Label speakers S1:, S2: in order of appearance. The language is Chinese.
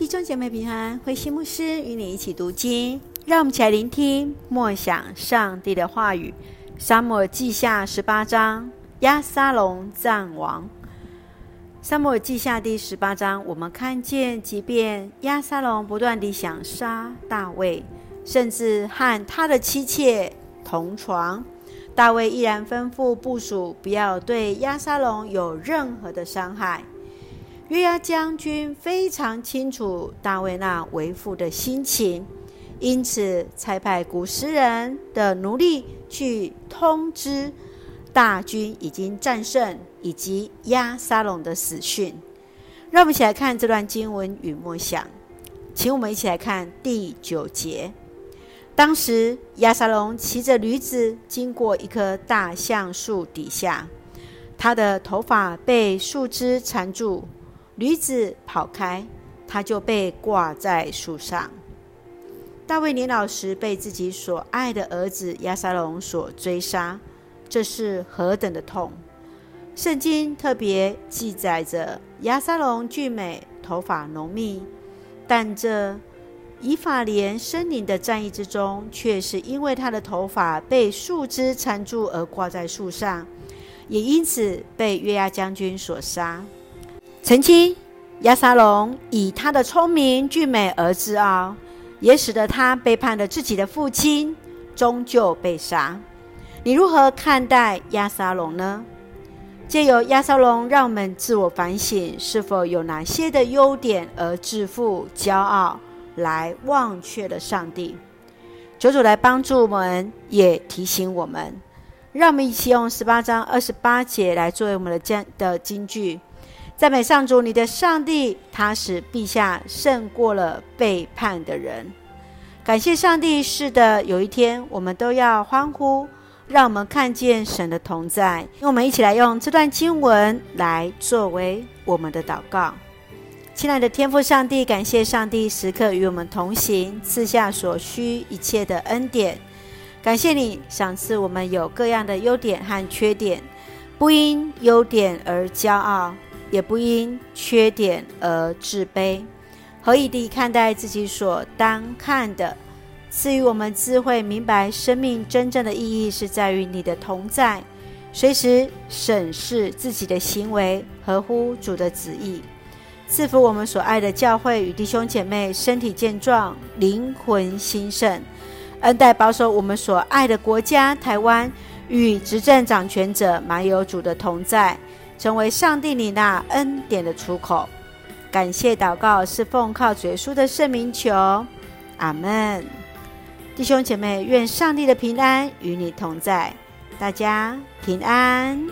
S1: 弟兄姐妹平安，慧馨牧师与你一起读经，让我们一起来聆听默想上帝的话语。撒母记下十八章，押沙龙战亡。撒母记下第十八章，我们看见，即便押沙龙不断地想杀大卫，甚至和他的妻妾同床，大卫依然吩咐部属不要对押沙龙有任何的伤害。约押将军非常清楚大卫那为父的心情，因此才派古实人的奴隶去通知大军已经战胜，以及押沙龙的死讯。让我们一起来看这段经文与默想，请我们一起来看第九节。当时押沙龙骑着驴子经过一棵大橡树底下，他的头发被树枝缠住。驴子跑开，他就被挂在树上。大卫年老时被自己所爱的儿子亚沙龙所追杀，这是何等的痛！圣经特别记载着亚沙龙俊美，头发浓密，但这以法莲森林的战役之中，却是因为他的头发被树枝缠住而挂在树上，也因此被约押将军所杀。曾经，亚沙龙以他的聪明俊美而自傲，也使得他背叛了自己的父亲，终究被杀。你如何看待亚沙龙呢？借由亚沙龙，让我们自我反省，是否有哪些的优点而自负、骄傲，来忘却了上帝？求主来帮助我们，也提醒我们。让我们一起用十八章二十八节来作为我们的经的金句。赞美上主，你的上帝，他使陛下胜过了背叛的人。感谢上帝，是的，有一天我们都要欢呼，让我们看见神的同在。让我们一起来用这段经文来作为我们的祷告。亲爱的天父上帝，感谢上帝时刻与我们同行，赐下所需一切的恩典。感谢你赏赐我们有各样的优点和缺点，不因优点而骄傲。也不因缺点而自卑，合宜地看待自己所当看的，赐予我们智慧，明白生命真正的意义是在于你的同在，随时审视自己的行为合乎主的旨意，赐福我们所爱的教会与弟兄姐妹身体健壮，灵魂兴盛，恩待保守我们所爱的国家台湾与执政掌权者满有主的同在。成为上帝你那恩典的出口，感谢祷告是奉靠主耶稣的圣名求，阿门。弟兄姐妹，愿上帝的平安与你同在，大家平安。